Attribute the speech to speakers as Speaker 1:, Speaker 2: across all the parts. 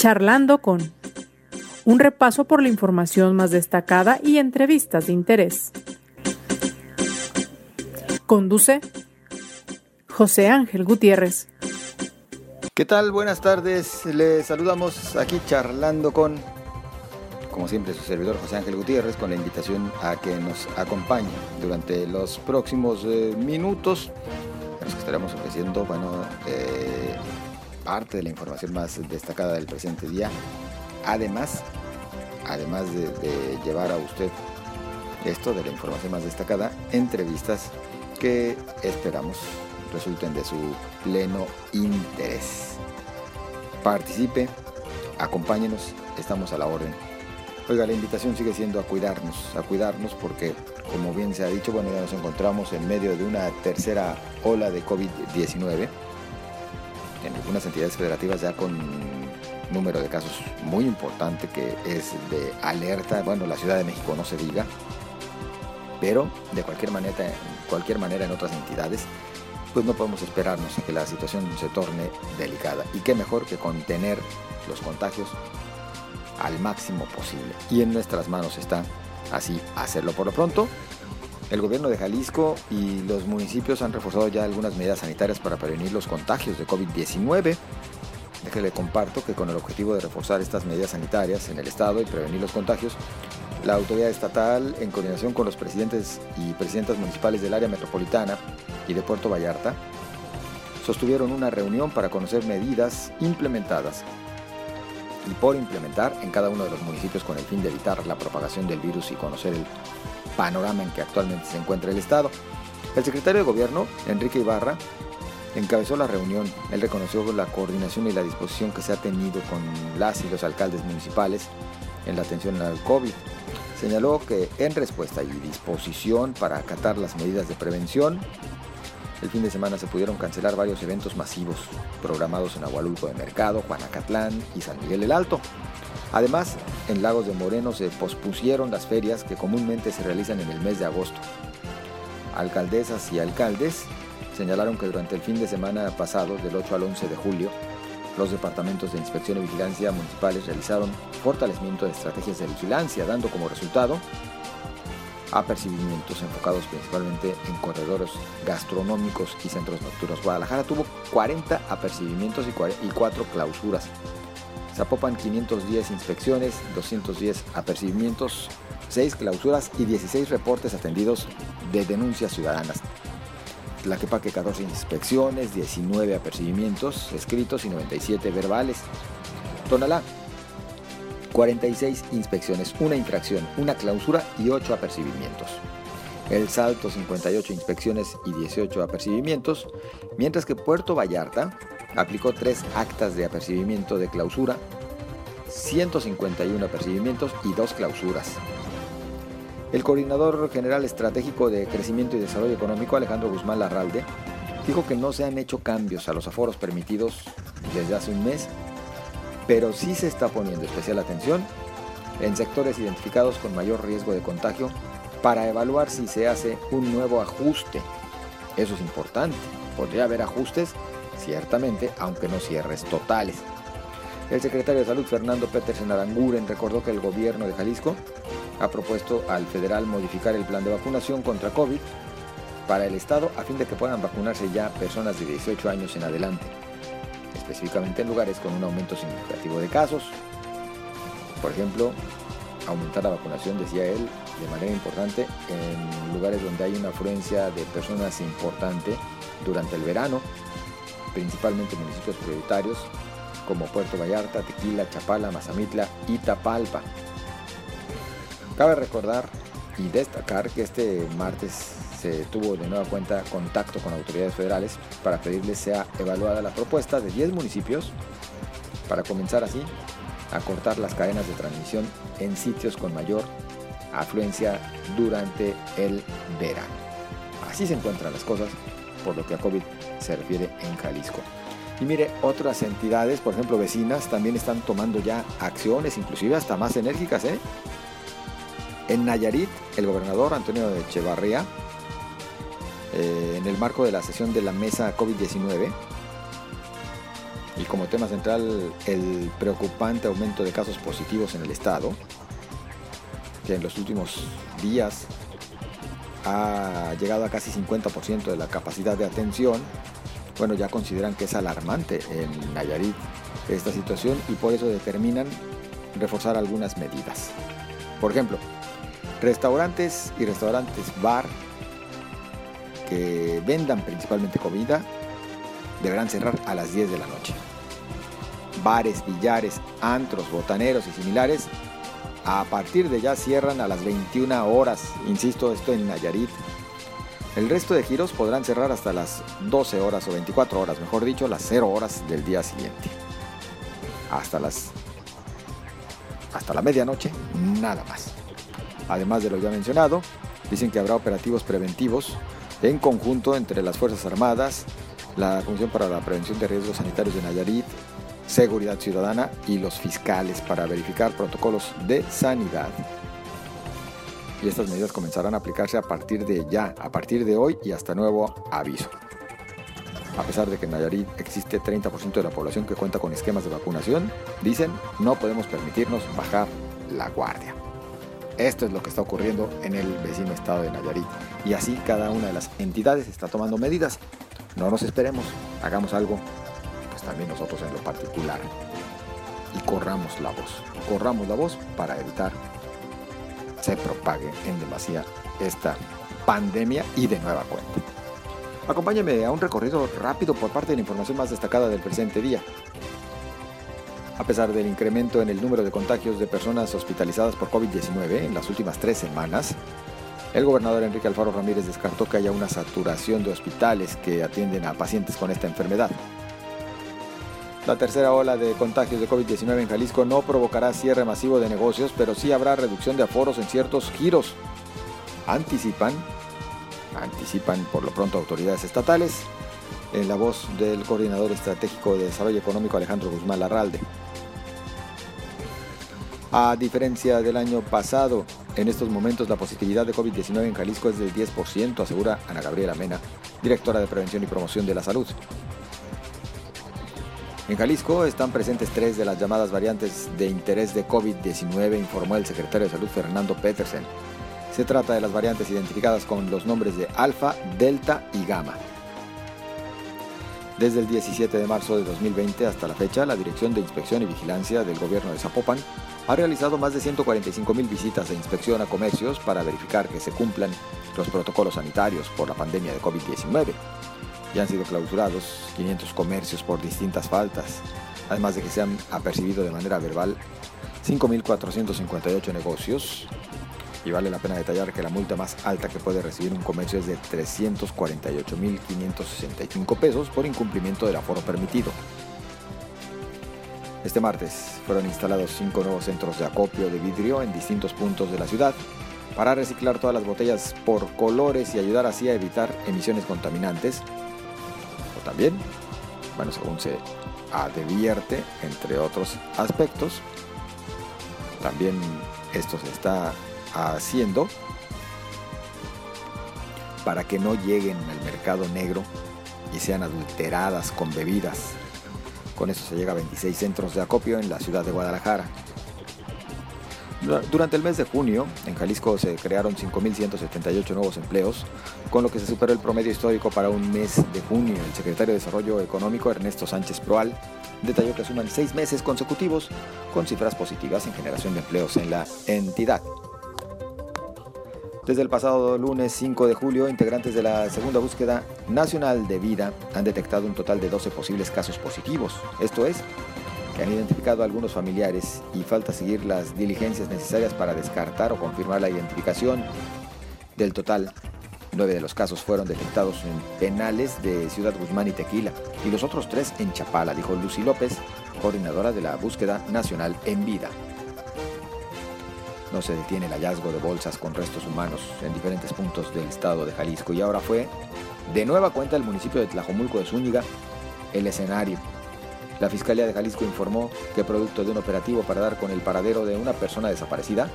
Speaker 1: Charlando con un repaso por la información más destacada y entrevistas de interés. Conduce José Ángel Gutiérrez.
Speaker 2: ¿Qué tal? Buenas tardes. Les saludamos aquí charlando con, como siempre, su servidor José Ángel Gutiérrez, con la invitación a que nos acompañe durante los próximos eh, minutos, los que estaremos ofreciendo, bueno, eh, parte de la información más destacada del presente día. Además, además de, llevar a usted esto de la información más destacada, entrevistas que esperamos resulten de su pleno interés. Participe, acompáñenos, estamos a la orden. Oiga, la invitación sigue siendo a cuidarnos, a cuidarnos porque, como bien se ha dicho, bueno, ya nos encontramos en medio de una tercera ola de COVID-19 en algunas entidades federativas ya con número de casos muy importante que es de alerta, bueno, la Ciudad de México no se diga, pero de cualquier manera, cualquier manera en otras entidades, pues no podemos esperarnos a que la situación se torne delicada. Y qué mejor que contener los contagios al máximo posible. Y en nuestras manos está así hacerlo. Por lo pronto, el gobierno de Jalisco y los municipios han reforzado ya algunas medidas sanitarias para prevenir los contagios de COVID-19. Déjale comparto que con el objetivo de reforzar estas medidas sanitarias en el estado y prevenir los contagios, la autoridad estatal, en coordinación con los presidentes y presidentas municipales del área metropolitana y de Puerto Vallarta, sostuvieron una reunión para conocer medidas implementadas y por implementar en cada uno de los municipios con el fin de evitar la propagación del virus y conocer el panorama en que actualmente se encuentra el Estado. El secretario de Gobierno, Enrique Ibarra, encabezó la reunión. Él reconoció la coordinación y la disposición que se ha tenido con las y los alcaldes municipales en la atención al COVID. Señaló que en respuesta y disposición para acatar las medidas de prevención, el fin de semana se pudieron cancelar varios eventos masivos programados en Agualulco de Mercado, Juanacatlán y San Miguel el Alto. Además, en Lagos de Moreno se pospusieron las ferias que comúnmente se realizan en el mes de agosto. Alcaldesas y alcaldes señalaron que durante el fin de semana pasado, del 8 al 11 de julio, los departamentos de inspección y vigilancia municipales realizaron fortalecimiento de estrategias de vigilancia, dando como resultado apercibimientos enfocados principalmente en corredores gastronómicos y centros nocturnos. Guadalajara tuvo 40 apercibimientos y 4 clausuras. Zapopan 510 inspecciones, 210 apercibimientos, 6 clausuras y 16 reportes atendidos de denuncias ciudadanas. Tlaquepaque 14 inspecciones, 19 apercibimientos escritos y 97 verbales. Tonalá 46 inspecciones, una infracción, una clausura y 8 apercibimientos. El Salto 58 inspecciones y 18 apercibimientos, mientras que Puerto Vallarta aplicó tres actas de apercibimiento de clausura, 151 apercibimientos y dos clausuras. El coordinador general estratégico de crecimiento y desarrollo económico, Alejandro Guzmán Larralde, dijo que no se han hecho cambios a los aforos permitidos desde hace un mes, pero sí se está poniendo especial atención en sectores identificados con mayor riesgo de contagio para evaluar si se hace un nuevo ajuste. Eso es importante. Podría haber ajustes ciertamente, aunque no cierres totales. El secretario de Salud, Fernando Petersen Aranguren, recordó que el gobierno de Jalisco ha propuesto al federal modificar el plan de vacunación contra COVID para el Estado a fin de que puedan vacunarse ya personas de 18 años en adelante, específicamente en lugares con un aumento significativo de casos. Por ejemplo, aumentar la vacunación, decía él, de manera importante en lugares donde hay una afluencia de personas importante durante el verano, principalmente municipios prioritarios como Puerto Vallarta, Tequila, Chapala, Mazamitla y Tapalpa. Cabe recordar y destacar que este martes se tuvo de nueva cuenta contacto con autoridades federales para pedirles sea evaluada la propuesta de 10 municipios para comenzar así a cortar las cadenas de transmisión en sitios con mayor afluencia durante el verano. Así se encuentran las cosas por lo que a COVID se refiere en Jalisco. Y mire, otras entidades, por ejemplo vecinas, también están tomando ya acciones, inclusive hasta más enérgicas. ¿eh? En Nayarit, el gobernador Antonio Echevarría, eh, en el marco de la sesión de la mesa COVID-19, y como tema central el preocupante aumento de casos positivos en el estado, que en los últimos días ha llegado a casi 50% de la capacidad de atención, bueno, ya consideran que es alarmante en Nayarit esta situación y por eso determinan reforzar algunas medidas. Por ejemplo, restaurantes y restaurantes bar que vendan principalmente comida deberán cerrar a las 10 de la noche. Bares, billares, antros, botaneros y similares a partir de ya cierran a las 21 horas, insisto, esto en Nayarit. El resto de giros podrán cerrar hasta las 12 horas o 24 horas, mejor dicho, las 0 horas del día siguiente. Hasta las hasta la medianoche, nada más. Además de lo ya mencionado, dicen que habrá operativos preventivos en conjunto entre las Fuerzas Armadas, la Comisión para la Prevención de Riesgos Sanitarios de Nayarit, Seguridad Ciudadana y los fiscales para verificar protocolos de sanidad. Y estas medidas comenzarán a aplicarse a partir de ya, a partir de hoy y hasta nuevo aviso. A pesar de que en Nayarit existe 30% de la población que cuenta con esquemas de vacunación, dicen no podemos permitirnos bajar la guardia. Esto es lo que está ocurriendo en el vecino estado de Nayarit. Y así cada una de las entidades está tomando medidas. No nos esperemos, hagamos algo, pues también nosotros en lo particular. Y corramos la voz. Corramos la voz para evitar se propague en demasía esta pandemia y de nueva cuenta. Acompáñame a un recorrido rápido por parte de la información más destacada del presente día. A pesar del incremento en el número de contagios de personas hospitalizadas por COVID-19 en las últimas tres semanas, el gobernador Enrique Alfaro Ramírez descartó que haya una saturación de hospitales que atienden a pacientes con esta enfermedad. La tercera ola de contagios de COVID-19 en Jalisco no provocará cierre masivo de negocios, pero sí habrá reducción de aforos en ciertos giros. Anticipan, anticipan por lo pronto autoridades estatales, en la voz del coordinador estratégico de desarrollo económico Alejandro Guzmán Larralde. A diferencia del año pasado, en estos momentos la positividad de COVID-19 en Jalisco es del 10%, asegura Ana Gabriela Mena, directora de Prevención y Promoción de la Salud. En Jalisco están presentes tres de las llamadas variantes de interés de COVID-19, informó el secretario de Salud Fernando Petersen. Se trata de las variantes identificadas con los nombres de alfa, delta y gamma. Desde el 17 de marzo de 2020 hasta la fecha, la Dirección de Inspección y Vigilancia del Gobierno de Zapopan ha realizado más de 145 mil visitas de inspección a comercios para verificar que se cumplan los protocolos sanitarios por la pandemia de COVID-19. Ya han sido clausurados 500 comercios por distintas faltas, además de que se han apercibido de manera verbal 5.458 negocios. Y vale la pena detallar que la multa más alta que puede recibir un comercio es de 348.565 pesos por incumplimiento del aforo permitido. Este martes fueron instalados cinco nuevos centros de acopio de vidrio en distintos puntos de la ciudad para reciclar todas las botellas por colores y ayudar así a evitar emisiones contaminantes. También, bueno, según se advierte, entre otros aspectos, también esto se está haciendo para que no lleguen al mercado negro y sean adulteradas con bebidas con eso se llega a 26 centros de acopio en la ciudad de Guadalajara. Durante el mes de junio, en Jalisco se crearon 5.178 nuevos empleos, con lo que se superó el promedio histórico para un mes de junio. El secretario de Desarrollo Económico, Ernesto Sánchez Proal, detalló que suman seis meses consecutivos con cifras positivas en generación de empleos en la entidad. Desde el pasado lunes 5 de julio, integrantes de la segunda búsqueda nacional de vida han detectado un total de 12 posibles casos positivos. Esto es, han identificado a algunos familiares y falta seguir las diligencias necesarias para descartar o confirmar la identificación. Del total, nueve de los casos fueron detectados en penales de Ciudad Guzmán y Tequila y los otros tres en Chapala, dijo Lucy López, coordinadora de la búsqueda nacional en vida. No se detiene el hallazgo de bolsas con restos humanos en diferentes puntos del estado de Jalisco y ahora fue de nueva cuenta el municipio de Tlajomulco de Zúñiga el escenario. La Fiscalía de Jalisco informó que producto de un operativo para dar con el paradero de una persona desaparecida,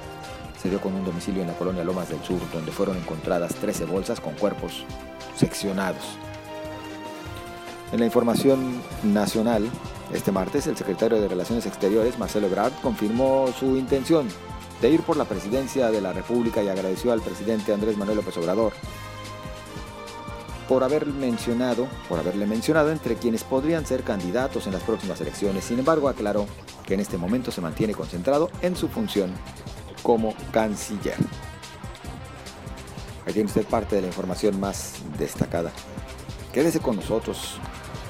Speaker 2: se dio con un domicilio en la colonia Lomas del Sur, donde fueron encontradas 13 bolsas con cuerpos seccionados. En la información nacional, este martes, el secretario de Relaciones Exteriores, Marcelo Ebrard, confirmó su intención de ir por la presidencia de la República y agradeció al presidente Andrés Manuel López Obrador por haber mencionado, por haberle mencionado entre quienes podrían ser candidatos en las próximas elecciones. Sin embargo, aclaró que en este momento se mantiene concentrado en su función como canciller. Ahí tiene usted parte de la información más destacada. Quédese con nosotros.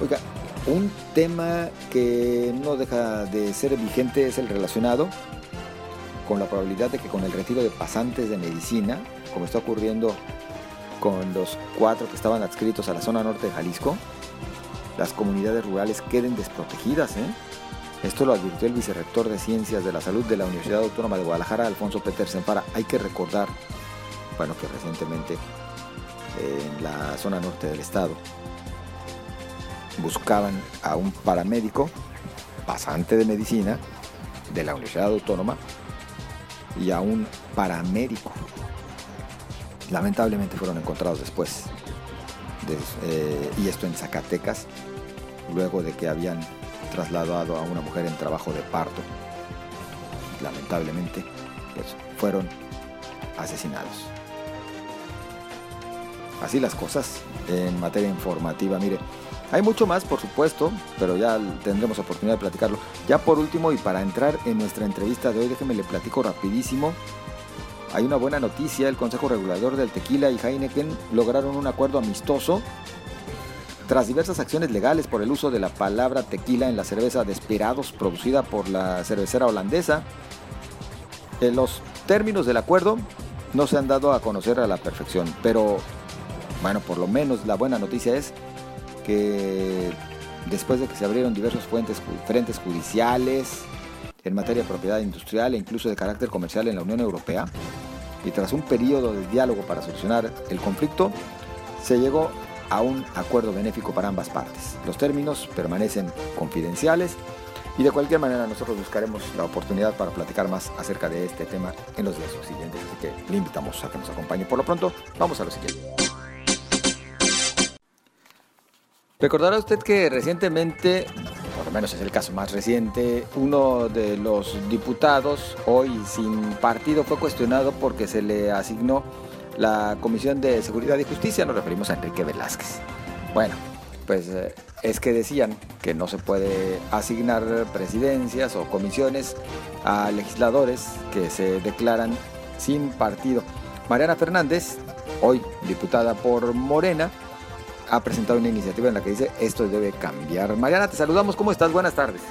Speaker 2: Oiga, un tema que no deja de ser vigente es el relacionado con la probabilidad de que con el retiro de pasantes de medicina, como está ocurriendo con los cuatro que estaban adscritos a la zona norte de Jalisco, las comunidades rurales queden desprotegidas. ¿eh? Esto lo advirtió el vicerrector de Ciencias de la Salud de la Universidad Autónoma de Guadalajara, Alfonso Petersen Para. Hay que recordar, bueno, que recientemente en la zona norte del estado buscaban a un paramédico, pasante de medicina de la Universidad Autónoma, y a un paramédico. Lamentablemente fueron encontrados después, eh, y esto en Zacatecas, luego de que habían trasladado a una mujer en trabajo de parto. Lamentablemente, pues, fueron asesinados. Así las cosas en materia informativa. Mire, hay mucho más, por supuesto, pero ya tendremos oportunidad de platicarlo. Ya por último, y para entrar en nuestra entrevista de hoy, déjeme le platico rapidísimo. Hay una buena noticia, el Consejo Regulador del Tequila y Heineken lograron un acuerdo amistoso tras diversas acciones legales por el uso de la palabra tequila en la cerveza Desperados producida por la cervecera holandesa. En los términos del acuerdo no se han dado a conocer a la perfección, pero bueno, por lo menos la buena noticia es que después de que se abrieron diversos fuentes, frentes judiciales en materia de propiedad industrial e incluso de carácter comercial en la Unión Europea, y tras un periodo de diálogo para solucionar el conflicto, se llegó a un acuerdo benéfico para ambas partes. Los términos permanecen confidenciales y de cualquier manera nosotros buscaremos la oportunidad para platicar más acerca de este tema en los días siguientes. Así que le invitamos a que nos acompañe. Por lo pronto, vamos a lo siguiente. Recordará usted que recientemente, menos es el caso más reciente, uno de los diputados, hoy sin partido, fue cuestionado porque se le asignó la Comisión de Seguridad y Justicia, nos referimos a Enrique Velázquez. Bueno, pues eh, es que decían que no se puede asignar presidencias o comisiones a legisladores que se declaran sin partido. Mariana Fernández, hoy diputada por Morena, ha presentado una iniciativa en la que dice esto debe cambiar. Mariana, te saludamos. ¿Cómo estás? Buenas tardes.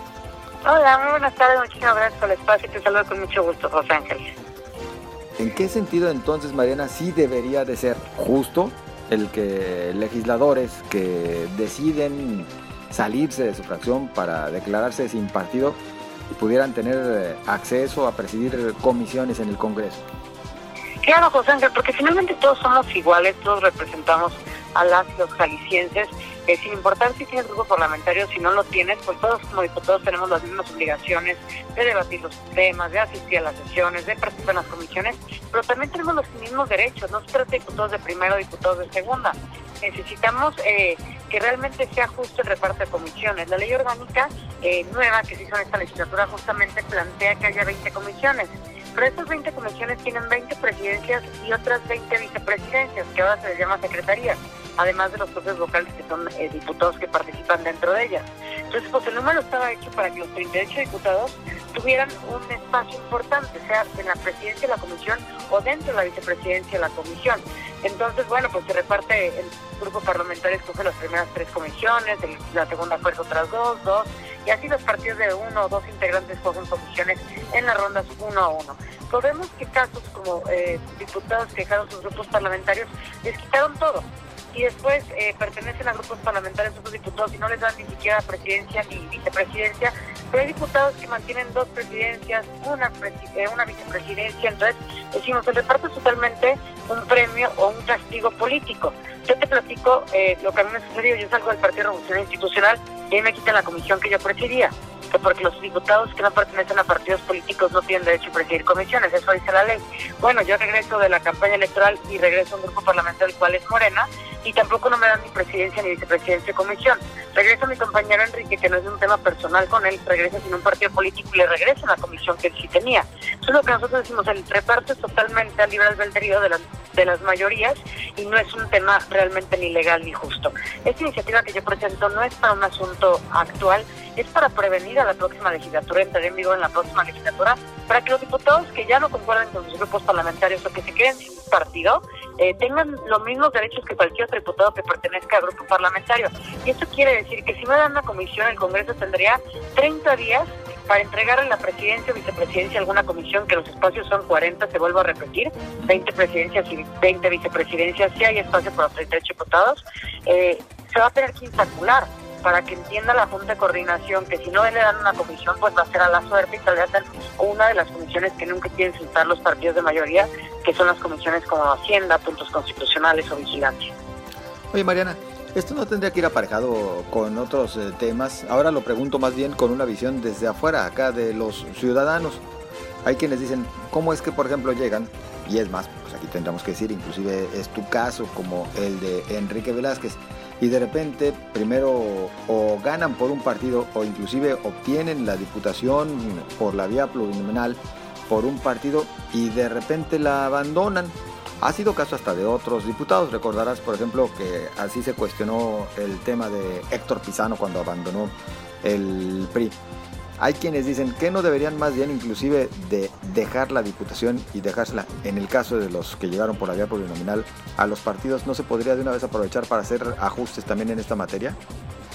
Speaker 3: Hola, muy buenas tardes. Muchísimas gracias por el espacio y te saludo con mucho gusto, José Ángel.
Speaker 2: ¿En qué sentido entonces, Mariana, sí debería de ser justo el que legisladores que deciden salirse de su fracción para declararse sin partido pudieran tener eh, acceso a presidir comisiones en el Congreso?
Speaker 3: Claro, José Ángel, porque finalmente todos somos iguales, todos representamos a las los jaliscienses, eh, sin importar si tienes grupo parlamentario, si no lo tienes, pues todos como diputados tenemos las mismas obligaciones de debatir los temas, de asistir a las sesiones, de participar en las comisiones, pero también tenemos los mismos derechos, no se trata de diputados de primera o diputados de segunda. Necesitamos eh, que realmente sea justo el reparto de comisiones. La ley orgánica eh, nueva que se hizo en esta legislatura justamente plantea que haya 20 comisiones. Pero estas 20 comisiones tienen 20 presidencias y otras 20 vicepresidencias, que ahora se les llama secretarías además de los propios vocales que son eh, diputados que participan dentro de ellas. Entonces, pues el número estaba hecho para que los 38 diputados tuvieran un espacio importante, sea en la presidencia de la comisión o dentro de la vicepresidencia de la comisión. Entonces, bueno, pues se reparte, el grupo parlamentario escoge las primeras tres comisiones, la segunda fuerza otras dos, dos, y así los partidos de uno o dos integrantes cogen comisiones en las rondas uno a uno. Podemos que casos como eh, diputados que dejaron sus grupos parlamentarios les quitaron todo y después eh, pertenecen a grupos parlamentarios, otros diputados, y no les dan ni siquiera presidencia ni vicepresidencia, pero hay diputados que mantienen dos presidencias, una, eh, una vicepresidencia, entonces decimos, el reparto es totalmente un premio o un castigo político. Yo te platico eh, lo que a mí me sucedió, yo salgo del Partido Revolucionario Institucional y ahí me quitan la comisión que yo presidía. Que porque los diputados que no pertenecen a partidos políticos no tienen derecho a presidir comisiones, eso dice la ley. Bueno, yo regreso de la campaña electoral y regreso a un grupo parlamentario el cual es Morena y tampoco no me dan ni presidencia ni vicepresidencia de comisión. Regreso a mi compañero Enrique, que no es un tema personal con él, regresa sin un partido político y le regresa a la comisión que él sí tenía. Eso es lo que nosotros decimos, el reparto es totalmente al libre albedrío de las, de las mayorías y no es un tema realmente ni legal ni justo. Esta iniciativa que yo presento no es para un asunto actual, es para prevenir a la próxima legislatura, entrar en vigor en la próxima legislatura, para que los diputados que ya no concuerdan con sus grupos parlamentarios o que se queden sin partido, eh, tengan los mismos derechos que cualquier otro diputado que pertenezca al grupo parlamentario. Y esto quiere decir que si me dan una comisión, el Congreso tendría 30 días para entregarle la presidencia o vicepresidencia a alguna comisión, que los espacios son 40, se vuelvo a repetir, 20 presidencias y 20 vicepresidencias, si hay espacio para 38 diputados, eh, se va a tener que instacular para que entienda la Junta de Coordinación que si no le dan una comisión, pues va a ser a la suerte y tal vez una de las comisiones que nunca quieren sentar los partidos de mayoría, que son las comisiones como Hacienda, puntos constitucionales o vigilancia.
Speaker 2: Oye, Mariana, esto no tendría que ir aparejado con otros eh, temas. Ahora lo pregunto más bien con una visión desde afuera, acá de los ciudadanos. Hay quienes dicen, ¿cómo es que, por ejemplo, llegan? Y es más, pues aquí tendríamos que decir, inclusive es tu caso como el de Enrique Velázquez y de repente primero o ganan por un partido o inclusive obtienen la diputación por la vía plurinominal por un partido y de repente la abandonan. Ha sido caso hasta de otros diputados. Recordarás, por ejemplo, que así se cuestionó el tema de Héctor Pizano cuando abandonó el PRI. Hay quienes dicen que no deberían más bien inclusive de dejar la diputación y dejársela, en el caso de los que llegaron por la vía plurinominal, a los partidos, ¿no se podría de una vez aprovechar para hacer ajustes también en esta materia?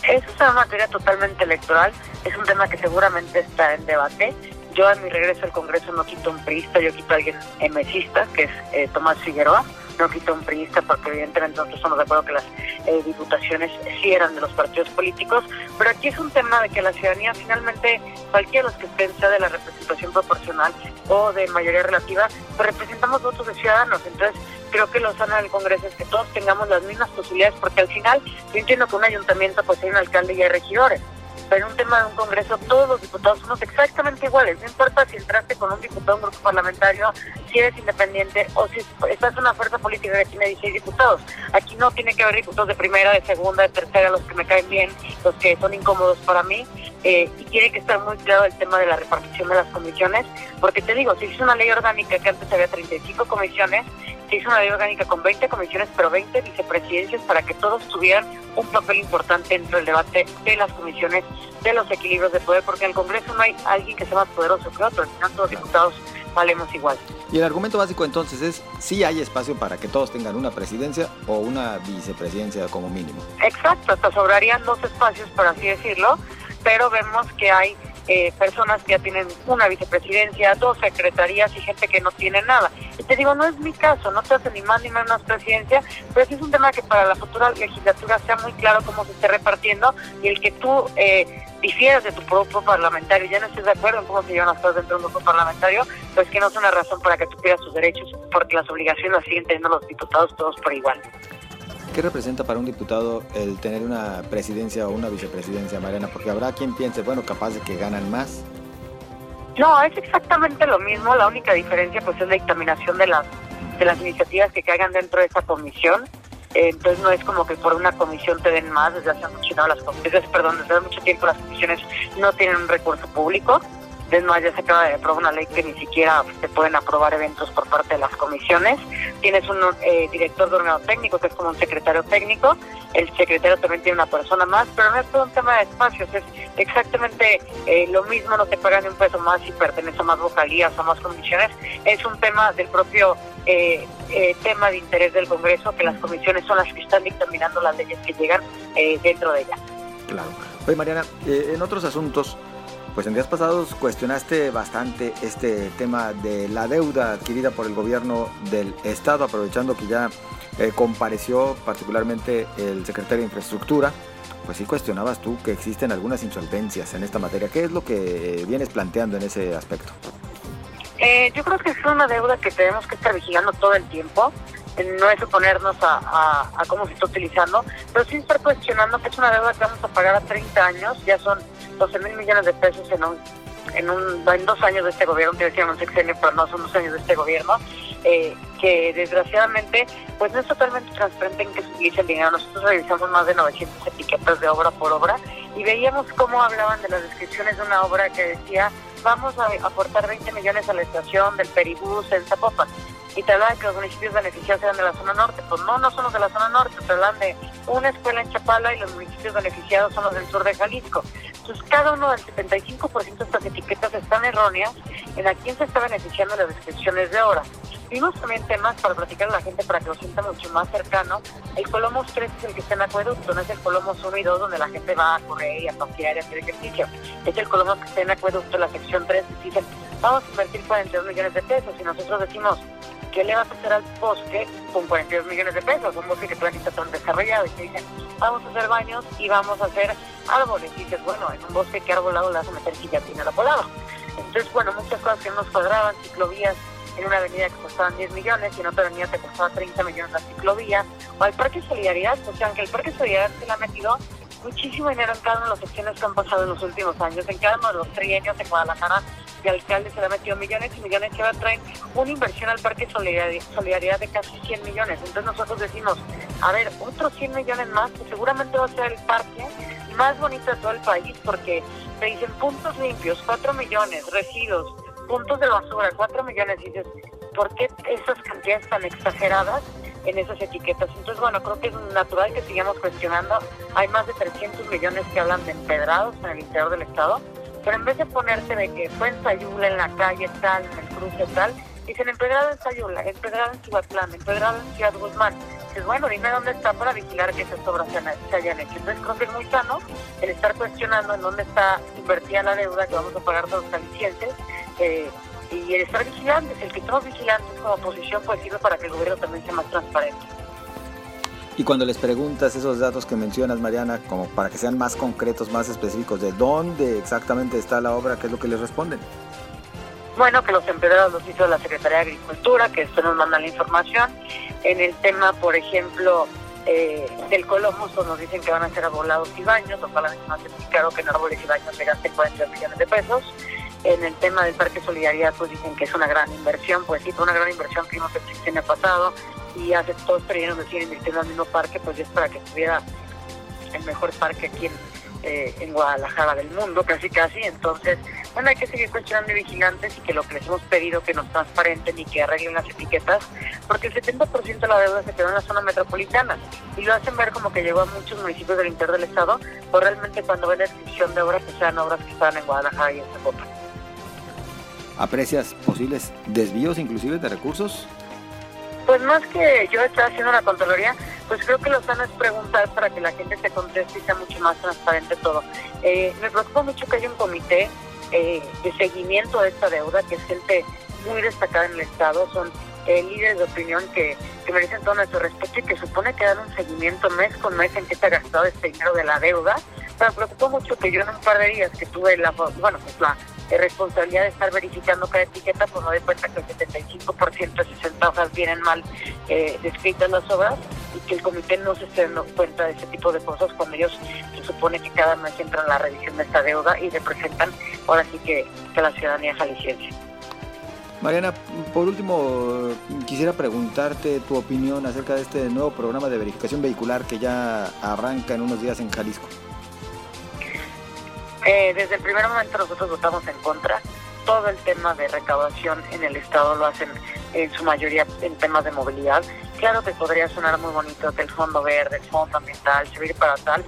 Speaker 3: Es una materia totalmente electoral, es un tema que seguramente está en debate. Yo a mi regreso al Congreso no quito un priista, yo quito a alguien emesista, que es eh, Tomás Figueroa, no quito un priista porque evidentemente nosotros estamos de acuerdo que las eh, diputaciones sí eran de los partidos políticos, pero aquí es un tema de que la ciudadanía finalmente, cualquiera de los que estén, sea de la representación proporcional o de mayoría relativa, pues representamos votos de ciudadanos, entonces creo que lo sano del Congreso es que todos tengamos las mismas posibilidades, porque al final yo entiendo que un ayuntamiento pues hay un alcalde y hay regidores, pero en un tema de un Congreso todos los diputados somos exactamente iguales. No importa si entraste con un diputado, un grupo parlamentario, si eres independiente o si estás en una fuerza política que tiene 16 diputados. Aquí no tiene que haber diputados de primera, de segunda, de tercera, los que me caen bien, los que son incómodos para mí. Eh, y tiene que estar muy claro el tema de la repartición de las comisiones, porque te digo, si es una ley orgánica que antes había 35 comisiones, se hizo una ley orgánica con 20 comisiones, pero 20 vicepresidencias para que todos tuvieran un papel importante dentro del debate de las comisiones, de los equilibrios de poder, porque en el Congreso no hay alguien que sea más poderoso que otro, sino todos los diputados valemos igual.
Speaker 2: Y el argumento básico entonces es si hay espacio para que todos tengan una presidencia o una vicepresidencia como mínimo.
Speaker 3: Exacto, hasta sobrarían dos espacios, por así decirlo, pero vemos que hay eh, personas que ya tienen una vicepresidencia, dos secretarías y gente que no tiene nada. Y te digo, no es mi caso, no te hace ni más ni menos presidencia, pero sí es un tema que para la futura legislatura sea muy claro cómo se esté repartiendo y el que tú eh, difieras de tu grupo parlamentario, ya no estés de acuerdo en cómo se llevan las cosas dentro de un grupo parlamentario, pues que no es una razón para que tú pierdas tus derechos, porque las obligaciones las siguen teniendo los diputados todos por igual.
Speaker 2: ¿Qué representa para un diputado el tener una presidencia o una vicepresidencia, Mariana? Porque habrá quien piense, bueno, capaz de que ganan más.
Speaker 3: No, es exactamente lo mismo. La única diferencia pues es la dictaminación de las de las iniciativas que caigan dentro de esa comisión. Entonces no es como que por una comisión te den más. Desde hace mucho, no, las, desde, perdón, desde hace mucho tiempo las comisiones no tienen un recurso público. Es más, ya se acaba de aprobar una ley que ni siquiera se pueden aprobar eventos por parte de las comisiones. Tienes un eh, director de órgano técnico, que es como un secretario técnico. El secretario también tiene una persona más, pero no es todo un tema de espacios. Es exactamente eh, lo mismo, no te pagan un peso más si pertenece a más vocalías o más comisiones. Es un tema del propio eh, tema de interés del Congreso, que las comisiones son las que están dictaminando las leyes que llegan dentro de ella.
Speaker 2: Claro. Oye, Mariana, en otros asuntos, pues en días pasados cuestionaste bastante este tema de la deuda adquirida por el gobierno del Estado, aprovechando que ya eh, compareció particularmente el secretario de Infraestructura. Pues sí cuestionabas tú que existen algunas insolvencias en esta materia. ¿Qué es lo que vienes planteando en ese aspecto?
Speaker 3: Eh, yo creo que es una deuda que tenemos que estar vigilando todo el tiempo no es oponernos a, cómo se está utilizando, pero sí estar cuestionando que es una deuda que vamos a pagar a 30 años, ya son 12 mil millones de pesos en un en, un, en dos años de este gobierno, que decían un sexenio, pero no son dos años de este gobierno, eh, que desgraciadamente pues no es totalmente transparente en que se utiliza el dinero. Nosotros revisamos más de 900 etiquetas de obra por obra y veíamos cómo hablaban de las descripciones de una obra que decía vamos a aportar 20 millones a la estación del Peribús en Zapopan. Y te hablan que los municipios beneficiados eran de la zona norte. Pues no, no son los de la zona norte, te hablan de una escuela en Chapala y los municipios beneficiados son los del sur de Jalisco. Entonces, cada uno del 75% de estas etiquetas están erróneas en a quién se está beneficiando las descripciones de hora. Vimos también temas para platicar a la gente para que lo sienta mucho más cercano. El Colomos 3 es el que está en acueducto, no es el Colomos 1 y 2 donde la gente va a correr y a pasear y a hacer ejercicio. Es el Colomos que está en acueducto, la sección 3, y dicen, vamos a invertir 42 millones de pesos. Y nosotros decimos, ¿qué le vas a hacer al bosque con 42 millones de pesos? Un bosque que todavía está tan desarrollado. Y te dicen, vamos a hacer baños y vamos a hacer árboles. Y dices, bueno, en un bosque que arbolado le vas a meter tiene la polada. Entonces, bueno, muchas cosas que nos cuadraban, ciclovías en una avenida que costaban 10 millones y en otra avenida te costaba 30 millones la ciclovía. O al Parque Solidaridad, o sea, aunque el Parque Solidaridad se le ha metido muchísimo dinero en cada una de las acciones que han pasado en los últimos años. En cada uno de los trienios en Guadalajara, de alcalde se le ha metido millones y millones que va a traer una inversión al Parque Solidaridad de casi 100 millones. Entonces nosotros decimos, a ver, otros 100 millones más, que seguramente va a ser el parque más bonito de todo el país, porque te dicen puntos limpios, 4 millones, residuos, puntos de basura, 4 millones. Y dices, ¿por qué esas cantidades tan exageradas? en esas etiquetas. Entonces, bueno, creo que es natural que sigamos cuestionando. Hay más de 300 millones que hablan de empedrados en el interior del Estado, pero en vez de ponerse de que fue en Sayula, en la calle tal, en el cruce tal, dicen empedrado en Sayula, empedrado en Cihuatlán, empedrado en Ciudad Guzmán. Dices, bueno, dime dónde está para vigilar que esas obras se, hayan hecho. Entonces creo que es muy sano el estar cuestionando en dónde está invertida la deuda que vamos a pagar todos los calicientes. Eh, y el estar vigilantes, el que estamos vigilantes como oposición, pues sirve para que el gobierno también sea más transparente.
Speaker 2: Y cuando les preguntas esos datos que mencionas, Mariana, como para que sean más concretos, más específicos, de dónde exactamente está la obra, ¿qué es lo que les responden?
Speaker 3: Bueno, que los empleados los hizo la Secretaría de Agricultura, que esto nos manda la información. En el tema, por ejemplo, eh, del Colomos, pues nos dicen que van a ser arbolados y baños, lo cual a mí me claro que en árboles y baños se gasten 40 millones de pesos. En el tema del Parque Solidaridad, pues dicen que es una gran inversión, pues sí, fue una gran inversión que vimos el año pasado y hace todos que siguen invirtiendo en el mismo parque, pues es para que estuviera el mejor parque aquí en, eh, en Guadalajara del mundo, casi casi. Entonces, bueno, hay que seguir cuestionando vigilantes y que lo que les hemos pedido que nos transparenten y que arreglen las etiquetas, porque el 70% de la deuda se quedó en la zona metropolitana y lo hacen ver como que llegó a muchos municipios del interior del estado, pero realmente cuando ven la descripción de obras, que sean obras que están en Guadalajara y en Zapopan.
Speaker 2: ¿Aprecias posibles desvíos inclusive de recursos?
Speaker 3: Pues más que yo estar haciendo una controloría, pues creo que lo sano es preguntar para que la gente se conteste y sea mucho más transparente todo. Eh, me preocupa mucho que haya un comité eh, de seguimiento de esta deuda, que es gente muy destacada en el Estado, son eh, líderes de opinión que, que, merecen todo nuestro respeto y que supone que dan un seguimiento mes con mes en qué se ha gastado este dinero de la deuda. Pero me preocupa mucho que yo en un par de días que tuve la, bueno, pues la responsabilidad de estar verificando cada etiqueta, pues no doy cuenta que el 75% de 60 hojas vienen mal eh, descritas las obras y que el comité no se esté dando cuenta de ese tipo de cosas cuando ellos se supone que cada mes entran en la revisión de esta deuda y representan ahora sí que, que la ciudadanía jalisciense.
Speaker 2: Mariana, por último, quisiera preguntarte tu opinión acerca de este nuevo programa de verificación vehicular que ya arranca en unos días en Jalisco.
Speaker 3: Eh, desde el primer momento nosotros votamos en contra. Todo el tema de recaudación en el Estado lo hacen en su mayoría en temas de movilidad. Claro que podría sonar muy bonito que el fondo verde, el fondo ambiental, servir para tal,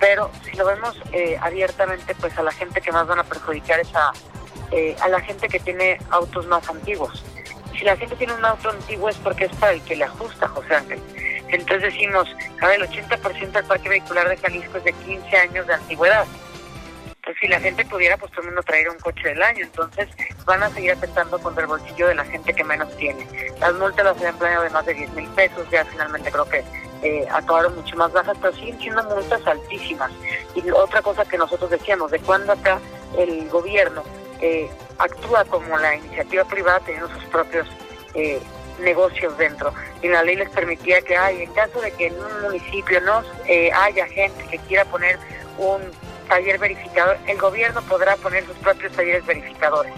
Speaker 3: pero si lo vemos eh, abiertamente, pues a la gente que más van a perjudicar es a, eh, a la gente que tiene autos más antiguos. Si la gente tiene un auto antiguo es porque es para el que le ajusta, José Ángel. Entonces decimos, a el 80% del parque vehicular de Jalisco es de 15 años de antigüedad pues si la gente pudiera, pues todo el mundo traer un coche del año. Entonces van a seguir afectando contra el bolsillo de la gente que menos tiene. Las multas las habían planeado de más de 10 mil pesos, ya finalmente creo que eh, acabaron mucho más bajas, pero siguen siendo multas altísimas. Y otra cosa que nosotros decíamos, de cuando acá el gobierno eh, actúa como la iniciativa privada teniendo sus propios eh, negocios dentro. Y la ley les permitía que, hay en caso de que en un municipio no haya gente que quiera poner un taller verificador, el gobierno podrá poner sus propios talleres verificadores.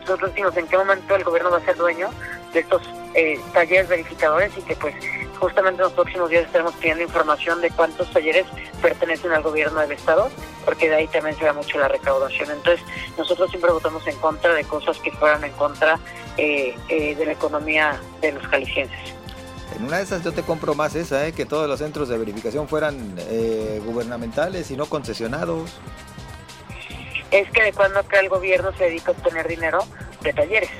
Speaker 3: Nosotros decimos en qué momento el gobierno va a ser dueño de estos eh, talleres verificadores y que pues justamente en los próximos días estaremos pidiendo información de cuántos talleres pertenecen al gobierno del estado, porque de ahí también se da mucho la recaudación. Entonces, nosotros siempre votamos en contra de cosas que fueran en contra eh, eh, de la economía de los jaliscienses.
Speaker 2: En una de esas yo te compro más esa, ¿eh? que todos los centros de verificación fueran eh, gubernamentales y no concesionados.
Speaker 3: Es que de cuando acá el gobierno se dedica a obtener dinero de talleres.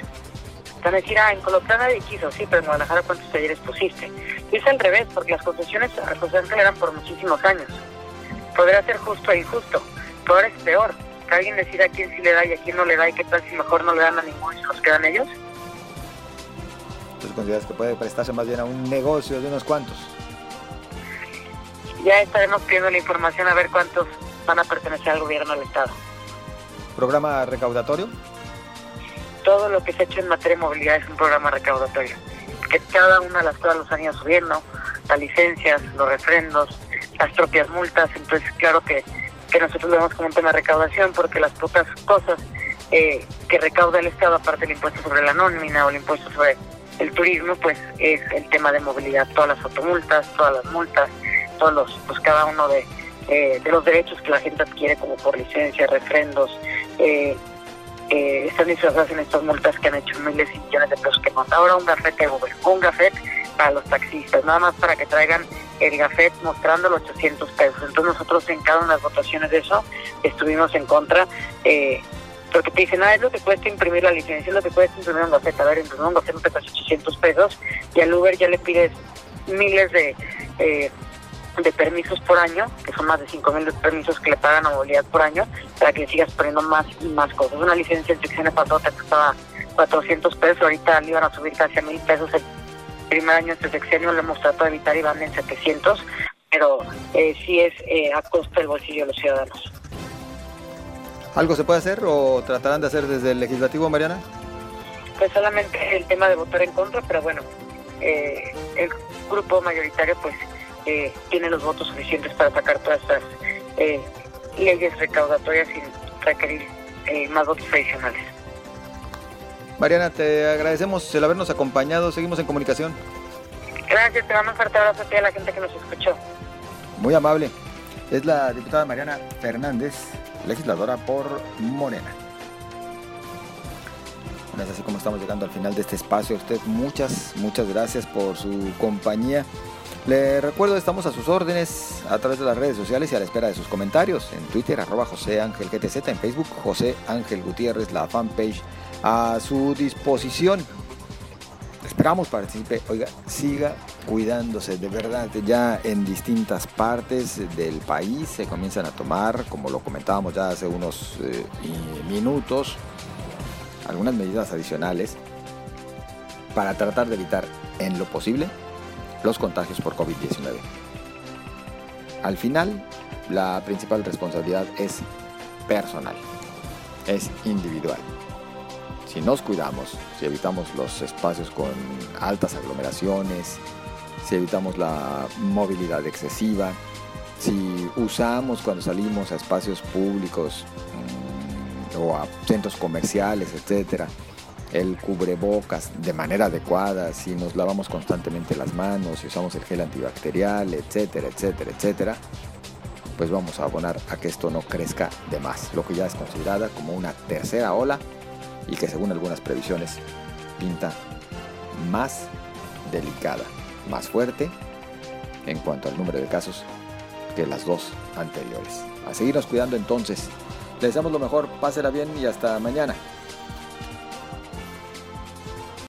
Speaker 3: Van a decir, ah, en Colotlán nadie quiso, sí, pero en Guadalajara cuántos talleres pusiste. Y es al revés, porque las concesiones a José Ángel eran por muchísimos años. Podría ser justo e injusto, pero ahora es peor. Que alguien decida a quién sí le da y a quién no le da y qué tal si mejor no le dan a ninguno y se los quedan ellos.
Speaker 2: Entonces consideras que puede prestarse más bien a un negocio de unos cuantos.
Speaker 3: Ya estaremos pidiendo la información a ver cuántos van a pertenecer al gobierno del Estado.
Speaker 2: ¿Programa recaudatorio?
Speaker 3: Todo lo que se ha hecho en materia de movilidad es un programa recaudatorio. Que cada una de las cosas los han ido subiendo, las licencias, los refrendos, las propias multas. Entonces, claro que, que nosotros lo vemos como un tema de recaudación porque las pocas cosas eh, que recauda el Estado, aparte del impuesto sobre la nómina o el impuesto sobre el turismo, pues es el tema de movilidad, todas las automultas, todas las multas, todos los, pues cada uno de, eh, de los derechos que la gente adquiere como por licencia, refrendos, eh, eh, están disfrazadas en estas multas que han hecho miles y millones de pesos que monta. Ahora un gafete Uber, un gafet para los taxistas, nada más para que traigan el gafet mostrando los 800 pesos. Entonces nosotros en cada una de las votaciones de eso estuvimos en contra. Eh, porque te dicen, ah, es lo que cuesta imprimir la licencia, es lo que cuesta imprimir un gafete. A ver, imprimir un gafete te cuesta 800 pesos y al Uber ya le pides miles de eh, de permisos por año, que son más de 5 mil permisos que le pagan a movilidad por año, para que sigas poniendo más y más cosas. Una licencia el sección pasado te costaba 400 pesos, ahorita le iban a subir casi a mil pesos el primer año de este sexenio, lo hemos tratado de evitar y van en 700, pero eh, sí es eh, a costa del bolsillo de los ciudadanos.
Speaker 2: ¿Algo se puede hacer o tratarán de hacer desde el legislativo, Mariana?
Speaker 3: Pues solamente el tema de votar en contra, pero bueno, eh, el grupo mayoritario pues eh, tiene los votos suficientes para sacar todas estas eh, leyes recaudatorias sin requerir más votos adicionales.
Speaker 2: Mariana, te agradecemos el habernos acompañado. Seguimos en comunicación.
Speaker 3: Gracias, te mando un fuerte abrazo a ti y a la gente que nos escuchó.
Speaker 2: Muy amable. Es la diputada Mariana Fernández, legisladora por Morena. Bueno, es así como estamos llegando al final de este espacio. Usted muchas, muchas gracias por su compañía. Le recuerdo, estamos a sus órdenes a través de las redes sociales y a la espera de sus comentarios. En Twitter, arroba José Ángel GTZ, en Facebook, José Ángel Gutiérrez, la fanpage a su disposición. Esperamos participe, oiga, siga cuidándose, de verdad, ya en distintas partes del país se comienzan a tomar, como lo comentábamos ya hace unos eh, minutos, algunas medidas adicionales para tratar de evitar en lo posible los contagios por COVID-19. Al final, la principal responsabilidad es personal, es individual. Si nos cuidamos, si evitamos los espacios con altas aglomeraciones, si evitamos la movilidad excesiva, si usamos cuando salimos a espacios públicos mmm, o a centros comerciales, etcétera, el cubrebocas de manera adecuada, si nos lavamos constantemente las manos, si usamos el gel antibacterial, etcétera, etcétera, etcétera, pues vamos a abonar a que esto no crezca de más, lo que ya es considerada como una tercera ola y que según algunas previsiones pinta más delicada, más fuerte en cuanto al número de casos que las dos anteriores. A seguirnos cuidando entonces. Les deseamos lo mejor, pásela bien y hasta mañana.